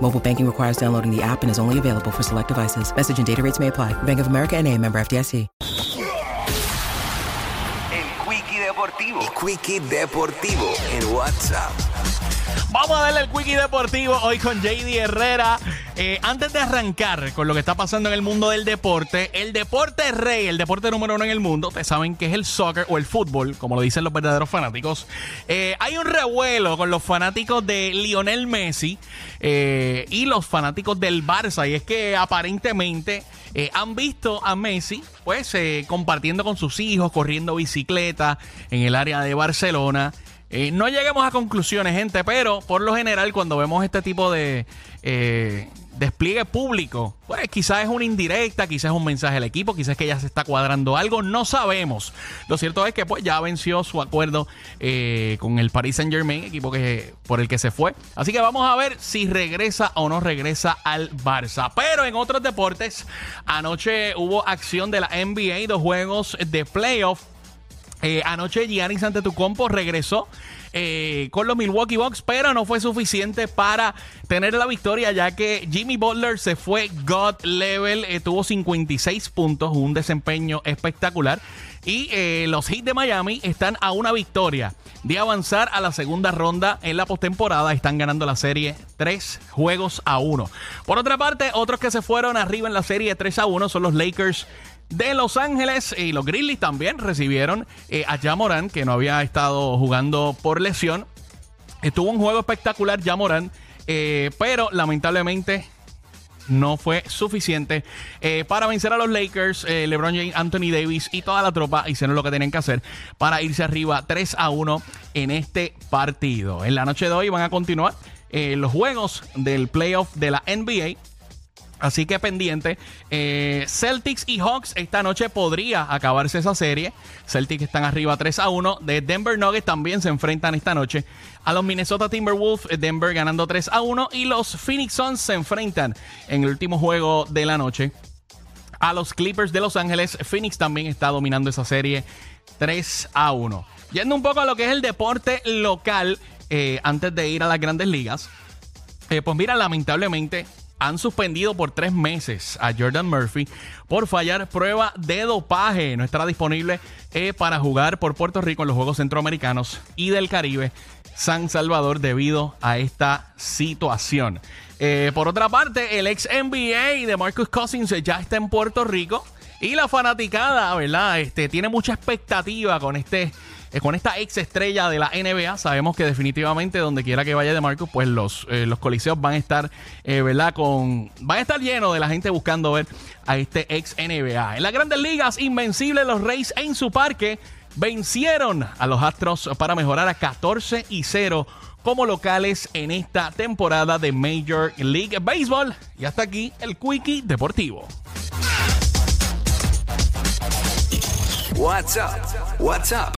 Mobile banking requires downloading the app and is only available for select devices. Message and data rates may apply. Bank of America and a member FDIC. El Quickie Deportivo. El Quickie Deportivo en WhatsApp. Vamos a darle el Quickie Deportivo hoy con JD Herrera. Eh, antes de arrancar con lo que está pasando en el mundo del deporte, el deporte rey, el deporte número uno en el mundo, ustedes saben que es el soccer o el fútbol, como lo dicen los verdaderos fanáticos. Eh, hay un revuelo con los fanáticos de Lionel Messi eh, y los fanáticos del Barça, y es que aparentemente han visto a Messi, pues, compartiendo con sus hijos, corriendo bicicleta en el área de Barcelona. Eh, no lleguemos a conclusiones, gente, pero por lo general cuando vemos este tipo de eh, despliegue público, pues quizás es una indirecta, quizás es un mensaje al equipo, quizás que ya se está cuadrando algo, no sabemos. Lo cierto es que pues ya venció su acuerdo eh, con el Paris Saint Germain, equipo que, por el que se fue. Así que vamos a ver si regresa o no regresa al Barça. Pero en otros deportes, anoche hubo acción de la NBA, dos juegos de playoff. Eh, anoche Giannis Antetokounmpo regresó eh, con los Milwaukee Bucks, pero no fue suficiente para tener la victoria, ya que Jimmy Butler se fue God level, eh, tuvo 56 puntos, un desempeño espectacular. Y eh, los Heat de Miami están a una victoria de avanzar a la segunda ronda en la postemporada. Están ganando la serie 3 juegos a 1. Por otra parte, otros que se fueron arriba en la serie 3 a 1 son los Lakers de Los Ángeles y los Grizzlies también recibieron eh, a Jamoran, que no había estado jugando por lesión. Estuvo un juego espectacular Jamoran, eh, pero lamentablemente no fue suficiente eh, para vencer a los Lakers. Eh, LeBron James, Anthony Davis y toda la tropa hicieron lo que tenían que hacer para irse arriba 3 a 1 en este partido. En la noche de hoy van a continuar eh, los juegos del playoff de la NBA. Así que pendiente. Eh, Celtics y Hawks esta noche podría acabarse esa serie. Celtics están arriba 3 a 1. De Denver Nuggets también se enfrentan esta noche a los Minnesota Timberwolves. Denver ganando 3 a 1. Y los Phoenix Suns se enfrentan en el último juego de la noche a los Clippers de Los Ángeles. Phoenix también está dominando esa serie 3 a 1. Yendo un poco a lo que es el deporte local, eh, antes de ir a las grandes ligas. Eh, pues mira, lamentablemente han suspendido por tres meses a Jordan Murphy por fallar prueba de dopaje. No estará disponible eh, para jugar por Puerto Rico en los Juegos Centroamericanos y del Caribe San Salvador debido a esta situación. Eh, por otra parte, el ex NBA de Marcus Cousins ya está en Puerto Rico y la fanaticada, ¿verdad? Este, tiene mucha expectativa con este con esta ex estrella de la NBA, sabemos que definitivamente donde quiera que vaya de Marcus, pues los, eh, los coliseos van a estar, eh, ¿verdad? Con, van a estar llenos de la gente buscando ver a este ex NBA. En las grandes ligas, invencibles los Reyes en su parque vencieron a los Astros para mejorar a 14 y 0 como locales en esta temporada de Major League Baseball. Y hasta aquí el Quickie Deportivo. WhatsApp, WhatsApp